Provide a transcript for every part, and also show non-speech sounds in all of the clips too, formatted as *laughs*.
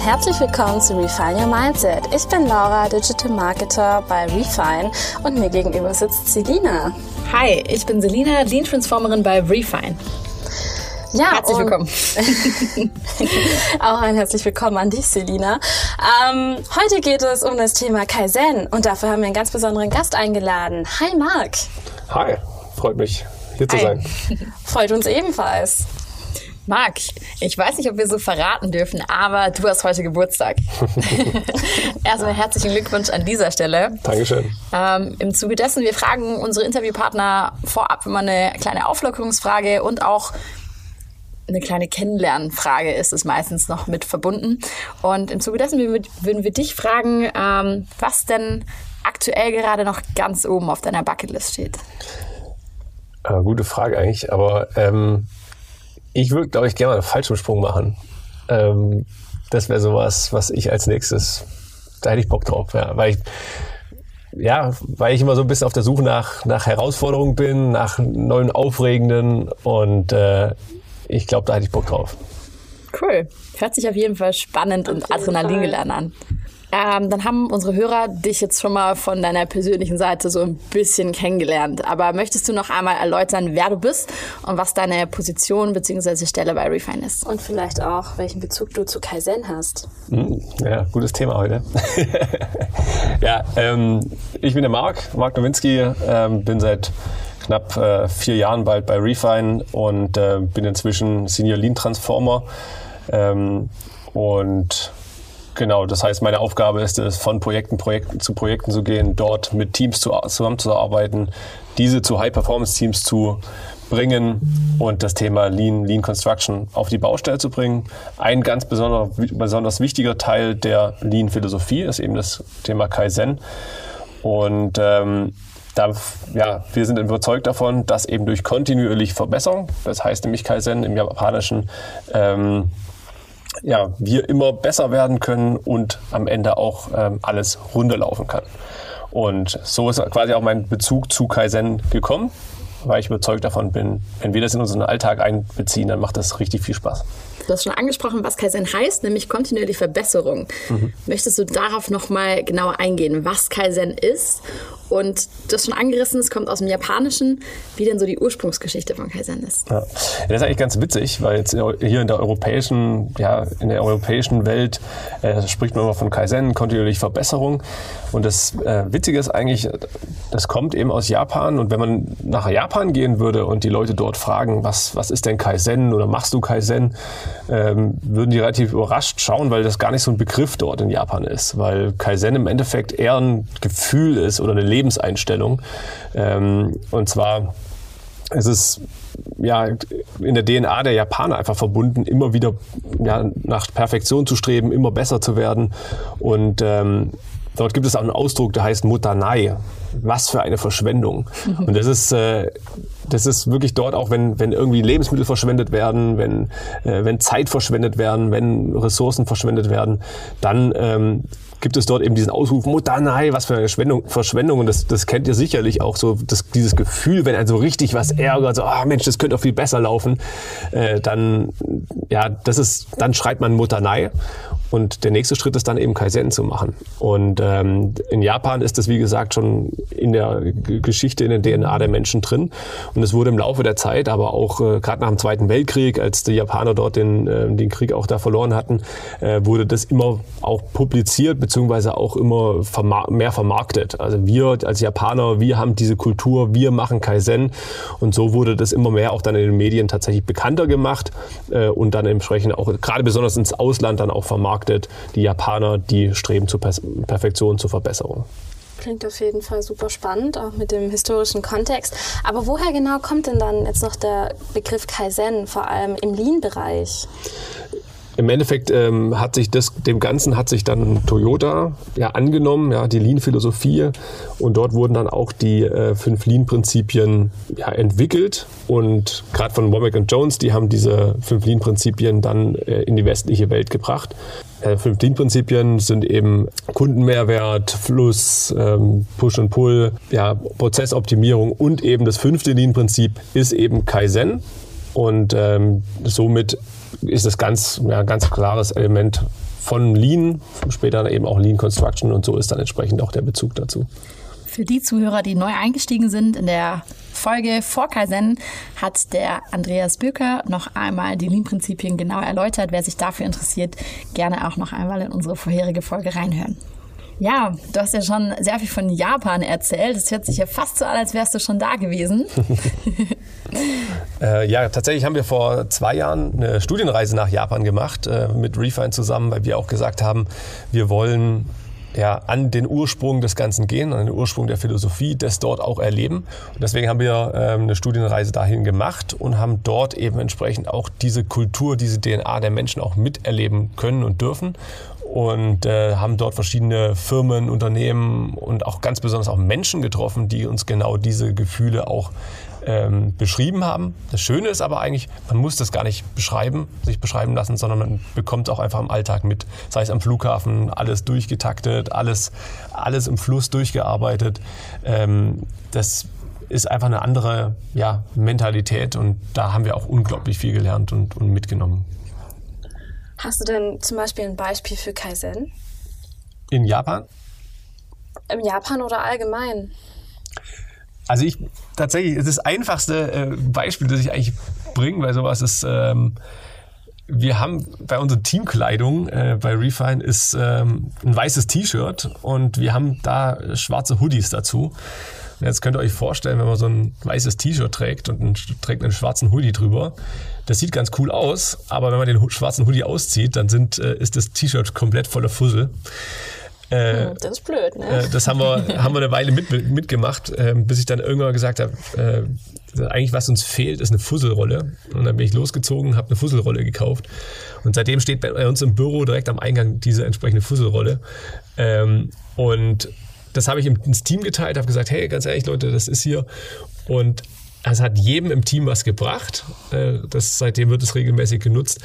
und herzlich willkommen zu Refine Your Mindset. Ich bin Laura, Digital Marketer bei Refine und mir gegenüber sitzt Selina. Hi, ich bin Selina, Lean Transformerin bei Refine. Ja, herzlich willkommen. *laughs* auch ein herzlich willkommen an dich, Selina. Ähm, heute geht es um das Thema Kaizen und dafür haben wir einen ganz besonderen Gast eingeladen. Hi, Marc. Hi, freut mich, hier zu Hi. sein. *laughs* Freut uns ebenfalls. Marc, ich weiß nicht, ob wir so verraten dürfen, aber du hast heute Geburtstag. *laughs* Erstmal herzlichen Glückwunsch an dieser Stelle. Dankeschön. Ähm, Im Zuge dessen, wir fragen unsere Interviewpartner vorab immer eine kleine Auflockerungsfrage und auch eine kleine Kennenlernfrage ist es meistens noch mit verbunden. Und im Zuge dessen würden wir dich fragen, ähm, was denn aktuell gerade noch ganz oben auf deiner Bucketlist steht. Äh, gute Frage eigentlich, aber ähm, ich würde, glaube ich, gerne mal einen Fallschirmsprung machen. Ähm, das wäre sowas, was ich als nächstes, da hätte ich Bock drauf, ja, weil ich, ja, weil ich immer so ein bisschen auf der Suche nach, nach Herausforderungen bin, nach neuen Aufregenden und äh, ich glaube, da hätte ich Bock drauf. Cool. Hört sich auf jeden Fall spannend und Adrenalin geladen an. Ähm, dann haben unsere Hörer dich jetzt schon mal von deiner persönlichen Seite so ein bisschen kennengelernt. Aber möchtest du noch einmal erläutern, wer du bist und was deine Position bzw. Stelle bei Refine ist? Und vielleicht auch, welchen Bezug du zu Kaizen hast. Hm, ja, gutes Thema heute. *laughs* ja, ähm, ich bin der Marc, Marc Nowinski, ähm, bin seit knapp äh, vier Jahren bald bei Refine und äh, bin inzwischen Senior Lean Transformer. Ähm, und Genau, das heißt, meine Aufgabe ist es, von Projekten, Projekten zu Projekten zu gehen, dort mit Teams zu, zusammenzuarbeiten, diese zu High-Performance-Teams zu bringen und das Thema Lean, Lean Construction auf die Baustelle zu bringen. Ein ganz besonders, besonders wichtiger Teil der Lean-Philosophie ist eben das Thema Kaizen. Und ähm, da, ja, wir sind überzeugt davon, dass eben durch kontinuierliche Verbesserung, das heißt nämlich Kaizen im Japanischen, ähm, ja, wir immer besser werden können und am Ende auch ähm, alles runterlaufen kann. Und so ist quasi auch mein Bezug zu Kaizen gekommen, weil ich überzeugt davon bin, wenn wir das in unseren Alltag einbeziehen, dann macht das richtig viel Spaß. Du hast schon angesprochen, was Kaizen heißt, nämlich kontinuierliche Verbesserung. Mhm. Möchtest du darauf nochmal genauer eingehen, was Kaizen ist und du hast schon angerissen, es kommt aus dem Japanischen, wie denn so die Ursprungsgeschichte von Kaizen ist. Ja. Das ist eigentlich ganz witzig, weil jetzt hier in der europäischen, ja, in der europäischen Welt äh, spricht man immer von Kaizen, kontinuierliche Verbesserung. Und das äh, Witzige ist eigentlich, das kommt eben aus Japan. Und wenn man nach Japan gehen würde und die Leute dort fragen, was, was ist denn Kaizen oder machst du Kaizen, ähm, würden die relativ überrascht schauen, weil das gar nicht so ein Begriff dort in Japan ist. Weil Kaizen im Endeffekt eher ein Gefühl ist oder eine Lebenseinstellung. Ähm, und zwar ist es ja in der DNA der Japaner einfach verbunden, immer wieder ja, nach Perfektion zu streben, immer besser zu werden. Und ähm, dort gibt es auch einen Ausdruck, der heißt Mutanai. Was für eine Verschwendung. Mhm. Und das ist, äh, das ist wirklich dort auch, wenn, wenn irgendwie Lebensmittel verschwendet werden, wenn, äh, wenn Zeit verschwendet werden, wenn Ressourcen verschwendet werden, dann ähm, gibt es dort eben diesen Ausruf, Mutanai, was für eine Verschwendung. Verschwendung. Und das, das kennt ihr sicherlich auch so, das, dieses Gefühl, wenn ein so richtig was ärgert, so, ah oh Mensch, das könnte auch viel besser laufen, äh, dann, ja, das ist, dann schreit man Mutanai. Und der nächste Schritt ist dann eben Kaizen zu machen. Und ähm, in Japan ist das, wie gesagt, schon in der Geschichte, in der DNA der Menschen drin. Und es wurde im Laufe der Zeit, aber auch äh, gerade nach dem Zweiten Weltkrieg, als die Japaner dort den, äh, den Krieg auch da verloren hatten, äh, wurde das immer auch publiziert, beziehungsweise auch immer vermar mehr vermarktet. Also wir als Japaner, wir haben diese Kultur, wir machen Kaizen. Und so wurde das immer mehr auch dann in den Medien tatsächlich bekannter gemacht äh, und dann entsprechend auch gerade besonders ins Ausland dann auch vermarktet. Die Japaner, die streben zur Perfektion, zur Verbesserung. Klingt auf jeden Fall super spannend, auch mit dem historischen Kontext. Aber woher genau kommt denn dann jetzt noch der Begriff Kaizen, vor allem im Lean-Bereich? Im Endeffekt ähm, hat sich das, dem Ganzen hat sich dann Toyota ja angenommen, ja, die Lean-Philosophie. Und dort wurden dann auch die äh, fünf Lean-Prinzipien ja, entwickelt. Und gerade von Womack Jones, die haben diese fünf Lean-Prinzipien dann äh, in die westliche Welt gebracht. Äh, fünf Lean-Prinzipien sind eben Kundenmehrwert, Fluss, ähm, Push und Pull, ja, Prozessoptimierung und eben das fünfte Lean-Prinzip ist eben Kaizen. Und ähm, somit ist es ganz, ja, ganz klares Element von Lean, später eben auch Lean Construction und so ist dann entsprechend auch der Bezug dazu. Für die Zuhörer, die neu eingestiegen sind in der Folge vor Kaizen, hat der Andreas Böker noch einmal die Lean-Prinzipien genau erläutert. Wer sich dafür interessiert, gerne auch noch einmal in unsere vorherige Folge reinhören. Ja, du hast ja schon sehr viel von Japan erzählt. Es hört sich ja fast so an, als wärst du schon da gewesen. *laughs* äh, ja, tatsächlich haben wir vor zwei Jahren eine Studienreise nach Japan gemacht äh, mit Refine zusammen, weil wir auch gesagt haben, wir wollen ja, an den Ursprung des Ganzen gehen, an den Ursprung der Philosophie, das dort auch erleben. Und deswegen haben wir ähm, eine Studienreise dahin gemacht und haben dort eben entsprechend auch diese Kultur, diese DNA der Menschen auch miterleben können und dürfen und äh, haben dort verschiedene Firmen, Unternehmen und auch ganz besonders auch Menschen getroffen, die uns genau diese Gefühle auch ähm, beschrieben haben. Das Schöne ist aber eigentlich, man muss das gar nicht beschreiben, sich beschreiben lassen, sondern man bekommt es auch einfach im Alltag mit. Sei es am Flughafen, alles durchgetaktet, alles, alles im Fluss durchgearbeitet. Ähm, das ist einfach eine andere ja, Mentalität und da haben wir auch unglaublich viel gelernt und, und mitgenommen. Hast du denn zum Beispiel ein Beispiel für Kaizen? In Japan? Im Japan oder allgemein? Also ich tatsächlich, das einfachste äh, Beispiel, das ich eigentlich bringe bei sowas ist, ähm, wir haben bei unserer Teamkleidung äh, bei Refine ist ähm, ein weißes T-Shirt und wir haben da schwarze Hoodies dazu. Und jetzt könnt ihr euch vorstellen, wenn man so ein weißes T-Shirt trägt und einen, trägt einen schwarzen Hoodie drüber, das sieht ganz cool aus, aber wenn man den schwarzen Hoodie auszieht, dann sind, äh, ist das T-Shirt komplett voller Fussel. Äh, hm, das ist blöd, ne? Äh, das haben wir, haben wir eine Weile mit, mitgemacht, äh, bis ich dann irgendwann gesagt habe, äh, eigentlich was uns fehlt, ist eine Fusselrolle. Und dann bin ich losgezogen, habe eine Fusselrolle gekauft. Und seitdem steht bei uns im Büro direkt am Eingang diese entsprechende Fusselrolle. Ähm, und das habe ich ins Team geteilt, habe gesagt, hey, ganz ehrlich, Leute, das ist hier. Und es hat jedem im Team was gebracht. Äh, das, seitdem wird es regelmäßig genutzt.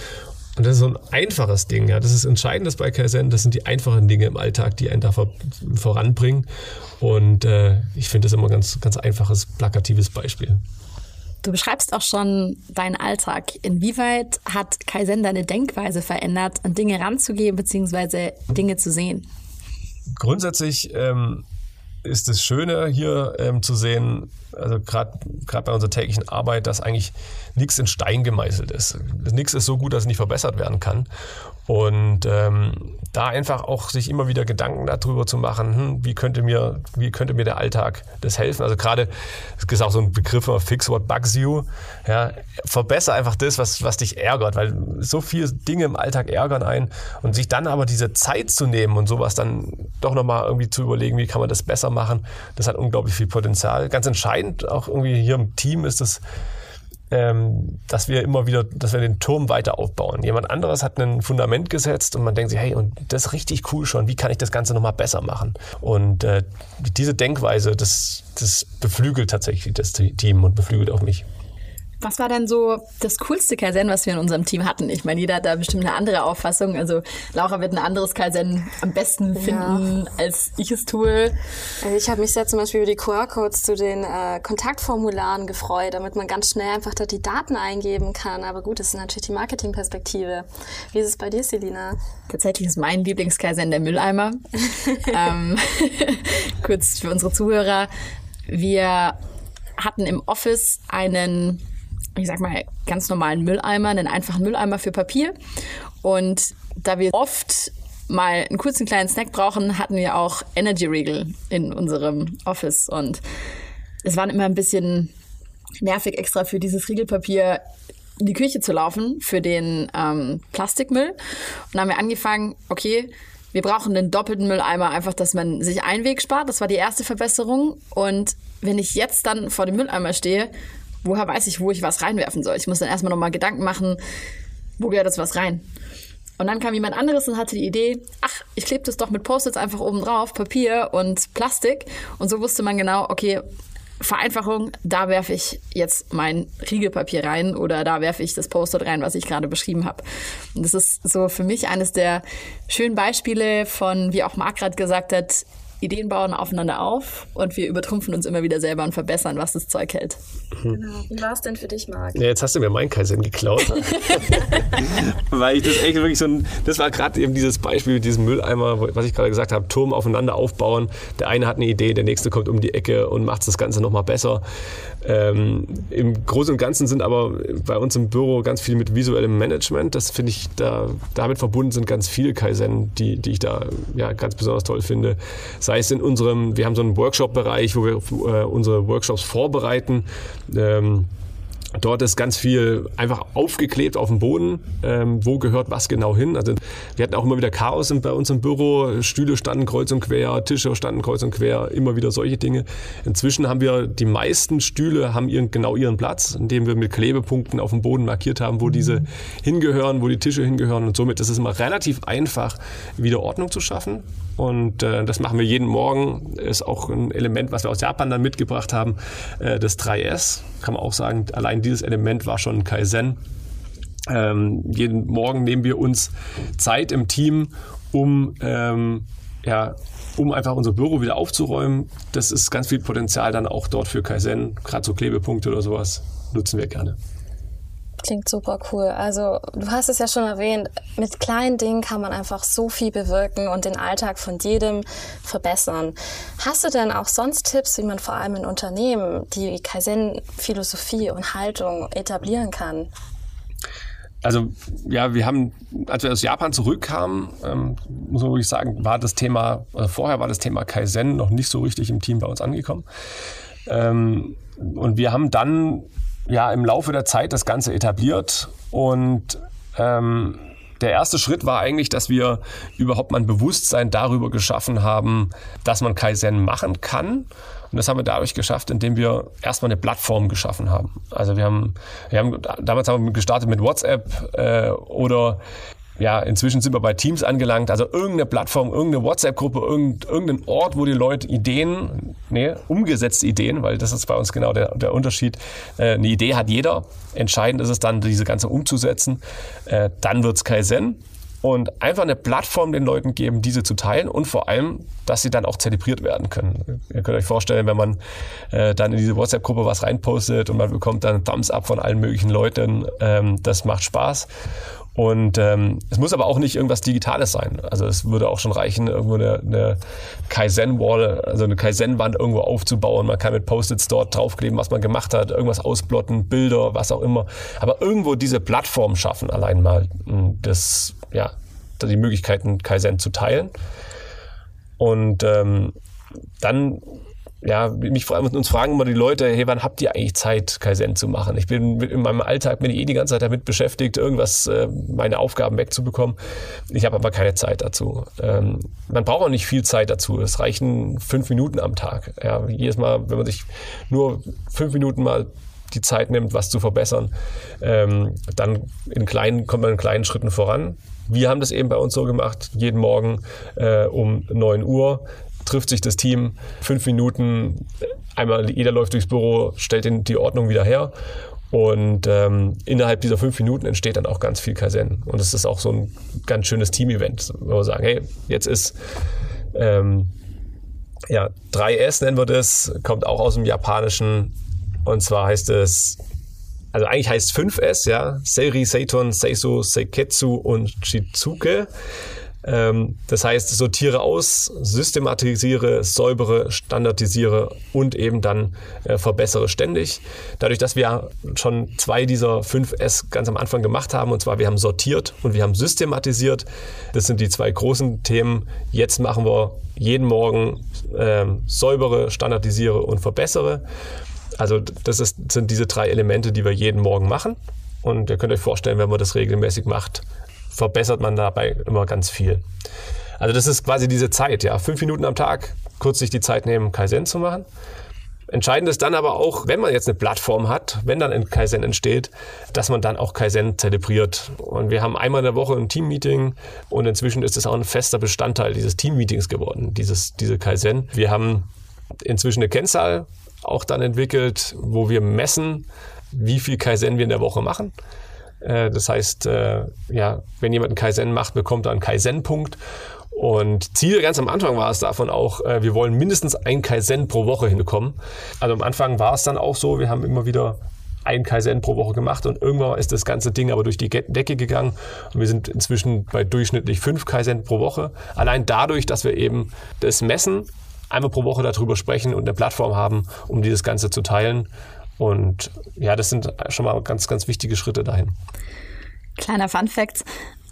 Und das ist so ein einfaches Ding. Ja. Das ist entscheidend bei Kaizen. Das sind die einfachen Dinge im Alltag, die einen da vor, voranbringen. Und äh, ich finde das immer ein ganz, ganz einfaches, plakatives Beispiel. Du beschreibst auch schon deinen Alltag. Inwieweit hat Kaizen deine Denkweise verändert, an Dinge ranzugehen bzw. Dinge zu sehen? Grundsätzlich ähm, ist das Schöne hier ähm, zu sehen, also gerade bei unserer täglichen Arbeit, dass eigentlich nichts in Stein gemeißelt ist. Nichts ist so gut, dass es nicht verbessert werden kann. Und ähm, da einfach auch sich immer wieder Gedanken darüber zu machen, hm, wie könnte mir, wie könnte mir der Alltag das helfen? Also gerade, es ist auch so ein Begriff, fix what bugs you. Ja, verbessere einfach das, was, was dich ärgert, weil so viele Dinge im Alltag ärgern einen und sich dann aber diese Zeit zu nehmen und sowas dann doch nochmal irgendwie zu überlegen, wie kann man das besser machen, das hat unglaublich viel Potenzial. Ganz entscheidend auch irgendwie hier im Team ist es, ähm, dass wir immer wieder, dass wir den Turm weiter aufbauen. Jemand anderes hat ein Fundament gesetzt und man denkt sich, hey, und das ist richtig cool schon, wie kann ich das Ganze nochmal besser machen? Und äh, diese Denkweise, das, das beflügelt tatsächlich das Team und beflügelt auch mich. Was war denn so das coolste Kaizen, was wir in unserem Team hatten? Ich meine, jeder hat da bestimmt eine andere Auffassung. Also Laura wird ein anderes Kaizen am besten finden, ja. als ich es tue. Also ich habe mich sehr zum Beispiel über die QR-Codes zu den äh, Kontaktformularen gefreut, damit man ganz schnell einfach da die Daten eingeben kann. Aber gut, das ist natürlich die Marketingperspektive. Wie ist es bei dir, Selina? Tatsächlich ist mein Lieblingskaizen der Mülleimer. *laughs* ähm, *laughs* kurz für unsere Zuhörer. Wir hatten im Office einen ich sag mal, ganz normalen Mülleimer, einen einfachen Mülleimer für Papier. Und da wir oft mal einen kurzen kleinen Snack brauchen, hatten wir auch Energy Riegel in unserem Office. Und es war immer ein bisschen nervig, extra für dieses Riegelpapier in die Küche zu laufen für den ähm, Plastikmüll. Und dann haben wir angefangen, okay, wir brauchen den doppelten Mülleimer, einfach, dass man sich einen Weg spart. Das war die erste Verbesserung. Und wenn ich jetzt dann vor dem Mülleimer stehe woher weiß ich, wo ich was reinwerfen soll? Ich muss dann erstmal nochmal Gedanken machen, wo gehört das was rein? Und dann kam jemand anderes und hatte die Idee, ach, ich klebe das doch mit Post-its einfach oben drauf, Papier und Plastik. Und so wusste man genau, okay, Vereinfachung, da werfe ich jetzt mein Riegelpapier rein oder da werfe ich das Post-it rein, was ich gerade beschrieben habe. Und das ist so für mich eines der schönen Beispiele von, wie auch Marc gerade gesagt hat, Ideen bauen aufeinander auf und wir übertrumpfen uns immer wieder selber und verbessern, was das Zeug hält. Genau. Wie war es denn für dich, Marc? Ja, jetzt hast du mir mein Kaizen geklaut. *laughs* Weil ich das echt wirklich so ein, das war gerade eben dieses Beispiel mit diesem Mülleimer, was ich gerade gesagt habe, Turm aufeinander aufbauen. Der eine hat eine Idee, der nächste kommt um die Ecke und macht das Ganze nochmal besser. Ähm, Im Großen und Ganzen sind aber bei uns im Büro ganz viel mit visuellem Management. Das finde ich, da, damit verbunden sind ganz viele Kaizen, die, die ich da ja, ganz besonders toll finde. Sei es in unserem, wir haben so einen Workshop-Bereich, wo wir äh, unsere Workshops vorbereiten. Ähm, Dort ist ganz viel einfach aufgeklebt auf dem Boden, ähm, wo gehört was genau hin. Also wir hatten auch immer wieder Chaos bei uns im Büro. Stühle standen kreuz und quer, Tische standen kreuz und quer, immer wieder solche Dinge. Inzwischen haben wir die meisten Stühle haben ihren, genau ihren Platz, indem wir mit Klebepunkten auf dem Boden markiert haben, wo diese hingehören, wo die Tische hingehören. Und somit ist es immer relativ einfach, wieder Ordnung zu schaffen. Und äh, das machen wir jeden Morgen. Ist auch ein Element, was wir aus Japan dann mitgebracht haben. Äh, das 3S, kann man auch sagen, allein dieses Element war schon Kaizen. Ähm, jeden Morgen nehmen wir uns Zeit im Team, um, ähm, ja, um einfach unser Büro wieder aufzuräumen. Das ist ganz viel Potenzial dann auch dort für Kaizen. Gerade so Klebepunkte oder sowas nutzen wir gerne. Klingt super cool. Also du hast es ja schon erwähnt, mit kleinen Dingen kann man einfach so viel bewirken und den Alltag von jedem verbessern. Hast du denn auch sonst Tipps, wie man vor allem in Unternehmen die Kaizen-Philosophie und Haltung etablieren kann? Also ja, wir haben, als wir aus Japan zurückkamen, ähm, muss man wirklich sagen, war das Thema, oder vorher war das Thema Kaizen noch nicht so richtig im Team bei uns angekommen. Ähm, und wir haben dann ja im Laufe der Zeit das Ganze etabliert und ähm, der erste Schritt war eigentlich, dass wir überhaupt mal ein Bewusstsein darüber geschaffen haben, dass man Kaizen machen kann. Und das haben wir dadurch geschafft, indem wir erstmal eine Plattform geschaffen haben. Also wir haben, wir haben damals haben wir gestartet mit WhatsApp äh, oder ja, inzwischen sind wir bei Teams angelangt, also irgendeine Plattform, irgendeine WhatsApp-Gruppe, irgendein Ort, wo die Leute Ideen, nee, umgesetzte Ideen, weil das ist bei uns genau der, der Unterschied. Äh, eine Idee hat jeder. Entscheidend ist es dann, diese ganze umzusetzen. Äh, dann wird's Kaizen und einfach eine Plattform den Leuten geben, diese zu teilen und vor allem, dass sie dann auch zelebriert werden können. Ihr könnt euch vorstellen, wenn man äh, dann in diese WhatsApp-Gruppe was reinpostet und man bekommt dann Thumbs up von allen möglichen Leuten, ähm, das macht Spaß. Und ähm, es muss aber auch nicht irgendwas Digitales sein. Also es würde auch schon reichen, irgendwo eine, eine Kaizen-Wall, also eine Kaizen-Wand irgendwo aufzubauen. Man kann mit Post-its dort draufkleben, was man gemacht hat, irgendwas ausblotten, Bilder, was auch immer. Aber irgendwo diese Plattform schaffen, allein mal hm, das, ja, die Möglichkeiten, Kaizen zu teilen. Und ähm, dann ja, mich uns fragen immer die Leute, hey, wann habt ihr eigentlich Zeit, Kaizen zu machen? Ich bin in meinem Alltag bin ich eh die ganze Zeit damit beschäftigt, irgendwas, äh, meine Aufgaben wegzubekommen. Ich habe aber keine Zeit dazu. Ähm, man braucht auch nicht viel Zeit dazu. Es reichen fünf Minuten am Tag. Ja, jedes Mal, wenn man sich nur fünf Minuten mal die Zeit nimmt, was zu verbessern, ähm, dann in kleinen, kommt man in kleinen Schritten voran. Wir haben das eben bei uns so gemacht, jeden Morgen äh, um 9 Uhr trifft sich das Team, fünf Minuten, einmal jeder läuft durchs Büro, stellt die Ordnung wieder her und ähm, innerhalb dieser fünf Minuten entsteht dann auch ganz viel Kaizen. Und es ist auch so ein ganz schönes Team-Event, wo wir sagen, hey, jetzt ist ähm, ja 3S nennen wir das, kommt auch aus dem Japanischen. Und zwar heißt es, also eigentlich heißt 5S, ja, Seiri, Seiton, Seiso, Seiketsu und Shizuke. Ähm, das heißt, sortiere aus, systematisiere, säubere, standardisiere und eben dann äh, verbessere ständig. Dadurch, dass wir schon zwei dieser fünf S ganz am Anfang gemacht haben, und zwar wir haben sortiert und wir haben systematisiert. Das sind die zwei großen Themen. Jetzt machen wir jeden Morgen äh, säubere, standardisiere und verbessere. Also das ist, sind diese drei Elemente, die wir jeden Morgen machen. Und ihr könnt euch vorstellen, wenn man das regelmäßig macht, verbessert man dabei immer ganz viel. Also das ist quasi diese Zeit, ja. Fünf Minuten am Tag, kurz sich die Zeit nehmen, Kaizen zu machen. Entscheidend ist dann aber auch, wenn man jetzt eine Plattform hat, wenn dann ein Kaizen entsteht, dass man dann auch Kaizen zelebriert. Und wir haben einmal in der Woche ein Teammeeting und inzwischen ist es auch ein fester Bestandteil dieses Teammeetings geworden, dieses, diese Kaizen. Wir haben inzwischen eine Kennzahl auch dann entwickelt, wo wir messen, wie viel Kaizen wir in der Woche machen. Äh, das heißt, äh, ja, wenn jemand einen Kaizen macht, bekommt er einen Kaizen-Punkt. Und Ziel ganz am Anfang war es davon auch, äh, wir wollen mindestens ein Kaizen pro Woche hinbekommen. Also am Anfang war es dann auch so, wir haben immer wieder ein Kaizen pro Woche gemacht und irgendwann ist das ganze Ding aber durch die Decke gegangen und wir sind inzwischen bei durchschnittlich fünf Kaizen pro Woche. Allein dadurch, dass wir eben das messen, einmal pro Woche darüber sprechen und eine Plattform haben, um dieses Ganze zu teilen. Und ja, das sind schon mal ganz, ganz wichtige Schritte dahin. Kleiner Fun Fact.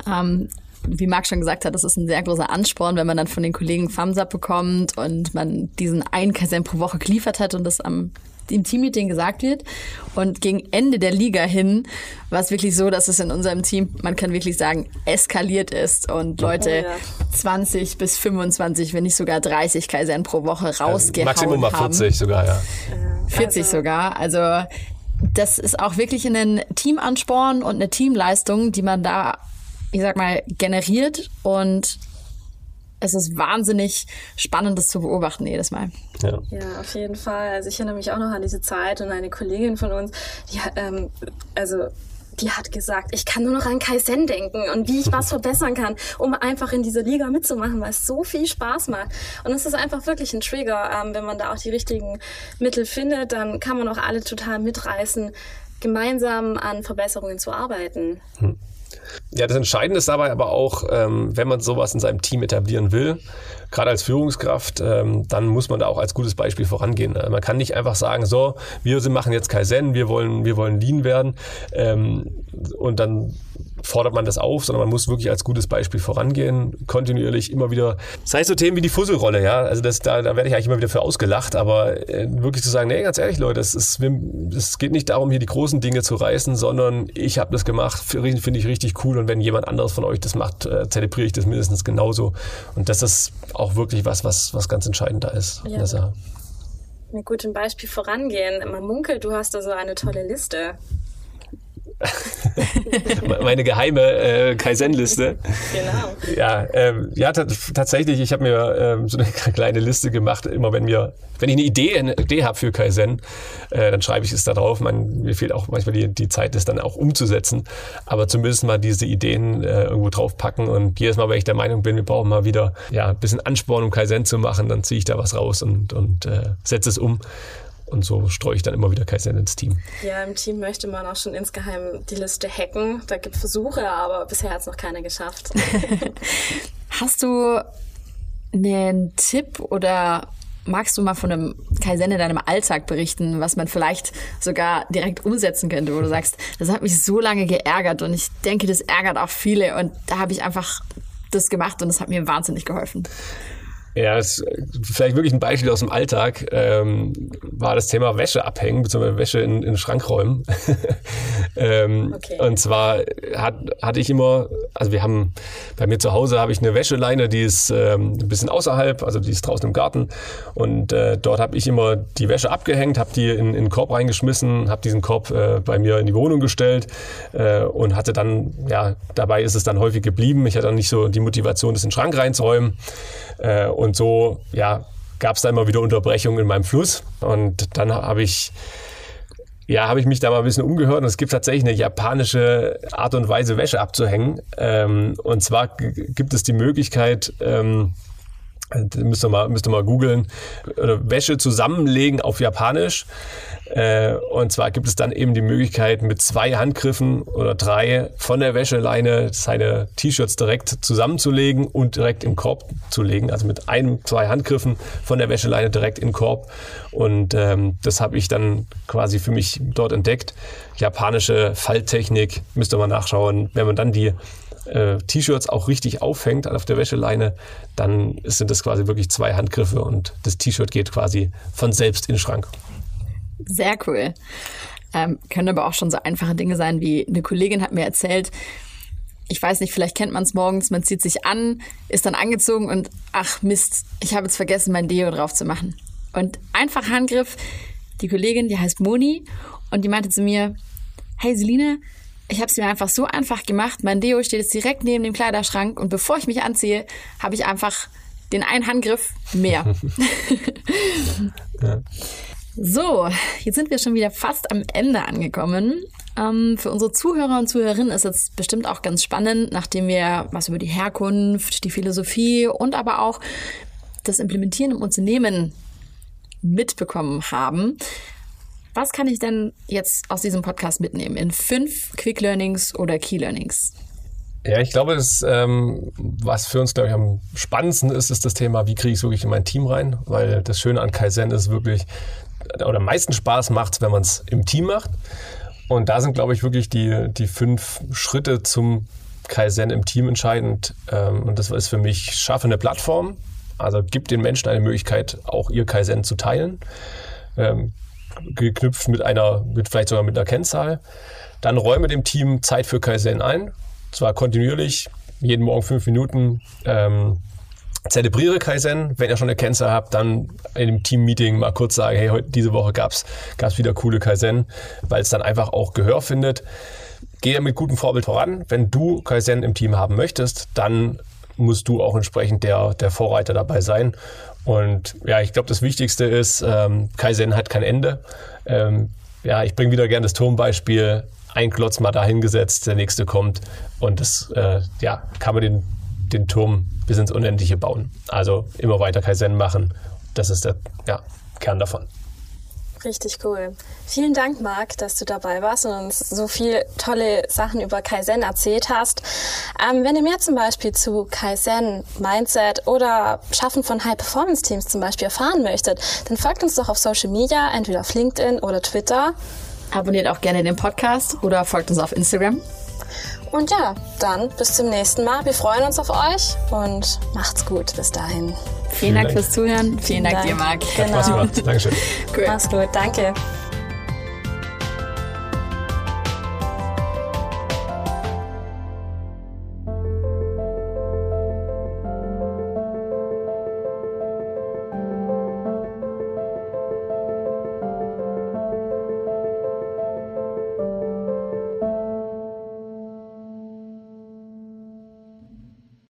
Ähm, wie Marc schon gesagt hat, das ist ein sehr großer Ansporn, wenn man dann von den Kollegen Up bekommt und man diesen einen Kaizen pro Woche geliefert hat und das am im Teammeeting gesagt wird. Und gegen Ende der Liga hin war es wirklich so, dass es in unserem Team, man kann wirklich sagen, eskaliert ist und Leute oh, ja. 20 bis 25, wenn nicht sogar 30 Kaisern pro Woche rausgehauen also Maximum mal 40 haben. sogar, ja. 40 also. sogar. Also das ist auch wirklich ein Teamansporn und eine Teamleistung, die man da, ich sag mal, generiert und es ist wahnsinnig spannend, das zu beobachten jedes Mal. Ja. ja, auf jeden Fall. Also ich erinnere mich auch noch an diese Zeit und eine Kollegin von uns, die ähm, also die hat gesagt, ich kann nur noch an Kaizen denken und wie ich was *laughs* verbessern kann, um einfach in dieser Liga mitzumachen, weil es so viel Spaß macht. Und es ist einfach wirklich ein Trigger. Ähm, wenn man da auch die richtigen Mittel findet, dann kann man auch alle total mitreißen, gemeinsam an Verbesserungen zu arbeiten. Hm. Ja, das Entscheidende ist dabei aber auch, ähm, wenn man sowas in seinem Team etablieren will, gerade als Führungskraft, ähm, dann muss man da auch als gutes Beispiel vorangehen. Man kann nicht einfach sagen, so, wir machen jetzt Kaizen, wir wollen, wir wollen Lean werden ähm, und dann fordert man das auf, sondern man muss wirklich als gutes Beispiel vorangehen, kontinuierlich immer wieder. Das heißt so Themen wie die Fusselrolle, ja, also das, da, da werde ich eigentlich immer wieder für ausgelacht, aber äh, wirklich zu sagen, nee, ganz ehrlich, Leute, es, ist, es geht nicht darum, hier die großen Dinge zu reißen, sondern ich habe das gemacht, finde ich richtig cool und wenn jemand anderes von euch das macht, äh, zelebriere ich das mindestens genauso. Und das ist auch wirklich was, was, was ganz entscheidend da ist. Ja. Mit gutem Beispiel vorangehen. Man munkelt, du hast da so eine tolle Liste. *laughs* meine geheime äh, Kaizen-Liste. Genau. Ja, ähm, ja tatsächlich, ich habe mir ähm, so eine *laughs* kleine Liste gemacht, immer wenn mir, wenn ich eine Idee, eine Idee habe für Kaizen, äh, dann schreibe ich es da drauf. Man, mir fehlt auch manchmal die, die Zeit, das dann auch umzusetzen. Aber zumindest mal diese Ideen äh, irgendwo draufpacken. Und jedes Mal, wenn ich der Meinung bin, wir brauchen mal wieder ja, ein bisschen Ansporn, um Kaizen zu machen, dann ziehe ich da was raus und, und äh, setze es um. Und so streue ich dann immer wieder Kaizen ins Team. Ja, im Team möchte man auch schon insgeheim die Liste hacken. Da gibt es Versuche, aber bisher hat es noch keiner geschafft. *laughs* Hast du einen Tipp oder magst du mal von einem Kaizen in deinem Alltag berichten, was man vielleicht sogar direkt umsetzen könnte, wo du sagst, das hat mich so lange geärgert und ich denke, das ärgert auch viele und da habe ich einfach das gemacht und das hat mir wahnsinnig geholfen. Ja, das ist vielleicht wirklich ein Beispiel aus dem Alltag, ähm, war das Thema Wäsche abhängen, beziehungsweise Wäsche in, in den Schrank räumen. *laughs* ähm, okay. Und zwar hat, hatte ich immer, also wir haben, bei mir zu Hause habe ich eine Wäscheleine, die ist ähm, ein bisschen außerhalb, also die ist draußen im Garten. Und äh, dort habe ich immer die Wäsche abgehängt, habe die in, in den Korb reingeschmissen, habe diesen Korb äh, bei mir in die Wohnung gestellt äh, und hatte dann, ja, dabei ist es dann häufig geblieben. Ich hatte dann nicht so die Motivation, das in den Schrank reinzuräumen. Äh, und so, ja, gab es da immer wieder Unterbrechungen in meinem Fluss. Und dann habe ich ja, habe ich mich da mal ein bisschen umgehört und es gibt tatsächlich eine japanische Art und Weise, Wäsche abzuhängen. Ähm, und zwar gibt es die Möglichkeit, ähm, müsst ihr mal, müsst ihr mal googeln, Wäsche zusammenlegen auf Japanisch. Äh, und zwar gibt es dann eben die Möglichkeit, mit zwei Handgriffen oder drei von der Wäscheleine seine T-Shirts direkt zusammenzulegen und direkt im Korb zu legen. Also mit einem, zwei Handgriffen von der Wäscheleine direkt im Korb. Und ähm, das habe ich dann quasi für mich dort entdeckt. Japanische Falttechnik, müsst ihr mal nachschauen. Wenn man dann die äh, T-Shirts auch richtig aufhängt auf der Wäscheleine, dann sind das quasi wirklich zwei Handgriffe und das T-Shirt geht quasi von selbst in den Schrank. Sehr cool. Ähm, können aber auch schon so einfache Dinge sein, wie eine Kollegin hat mir erzählt, ich weiß nicht, vielleicht kennt man es morgens, man zieht sich an, ist dann angezogen und ach Mist, ich habe jetzt vergessen, mein Deo drauf zu machen. Und einfach Handgriff, die Kollegin, die heißt Moni und die meinte zu mir, hey Selina, ich habe es mir einfach so einfach gemacht. Mein Deo steht jetzt direkt neben dem Kleiderschrank und bevor ich mich anziehe, habe ich einfach den einen Handgriff mehr. *laughs* *laughs* ja. So, jetzt sind wir schon wieder fast am Ende angekommen. Ähm, für unsere Zuhörer und Zuhörerinnen ist es bestimmt auch ganz spannend, nachdem wir was über die Herkunft, die Philosophie und aber auch das Implementieren im Unternehmen mitbekommen haben. Was kann ich denn jetzt aus diesem Podcast mitnehmen in fünf Quick Learnings oder Key Learnings? Ja, ich glaube, das, ähm, was für uns, glaube ich, am spannendsten ist, ist das Thema, wie kriege ich es wirklich in mein Team rein? Weil das Schöne an Kaizen ist wirklich, oder am meisten Spaß macht es, wenn man es im Team macht. Und da sind, glaube ich, wirklich die, die fünf Schritte zum Kaizen im Team entscheidend. Ähm, und das ist für mich, schaffe eine Plattform, also gibt den Menschen eine Möglichkeit, auch ihr Kaizen zu teilen. Geknüpft mit einer, mit vielleicht sogar mit einer Kennzahl. Dann räume dem Team Zeit für Kaizen ein zwar kontinuierlich, jeden Morgen fünf Minuten. Ähm, zelebriere Kaizen. Wenn ihr schon eine Kennzahl habt, dann in dem Team-Meeting mal kurz sagen, hey, heute, diese Woche gab es wieder coole Kaizen, weil es dann einfach auch Gehör findet. Gehe mit gutem Vorbild voran. Wenn du Kaizen im Team haben möchtest, dann musst du auch entsprechend der, der Vorreiter dabei sein. Und ja, ich glaube, das Wichtigste ist, ähm, Kaizen hat kein Ende. Ähm, ja, ich bringe wieder gerne das Turmbeispiel ein Klotz mal dahingesetzt, der nächste kommt und das äh, ja, kann man den, den Turm bis ins Unendliche bauen. Also immer weiter Kaizen machen. Das ist der ja, Kern davon. Richtig cool. Vielen Dank, Marc, dass du dabei warst und uns so viel tolle Sachen über Kaizen erzählt hast. Ähm, wenn ihr mehr zum Beispiel zu Kaizen, Mindset oder Schaffen von High-Performance-Teams zum Beispiel erfahren möchtet, dann folgt uns doch auf Social Media, entweder auf LinkedIn oder Twitter. Abonniert auch gerne den Podcast oder folgt uns auf Instagram. Und ja, dann bis zum nächsten Mal. Wir freuen uns auf euch und macht's gut bis dahin. Vielen, Vielen Dank, Dank, fürs Zuhören. Vielen, Vielen Dank, Dank, dir, Marc. Genau. Hat Spaß gemacht. Dankeschön. Cool. Mach's gut. Danke.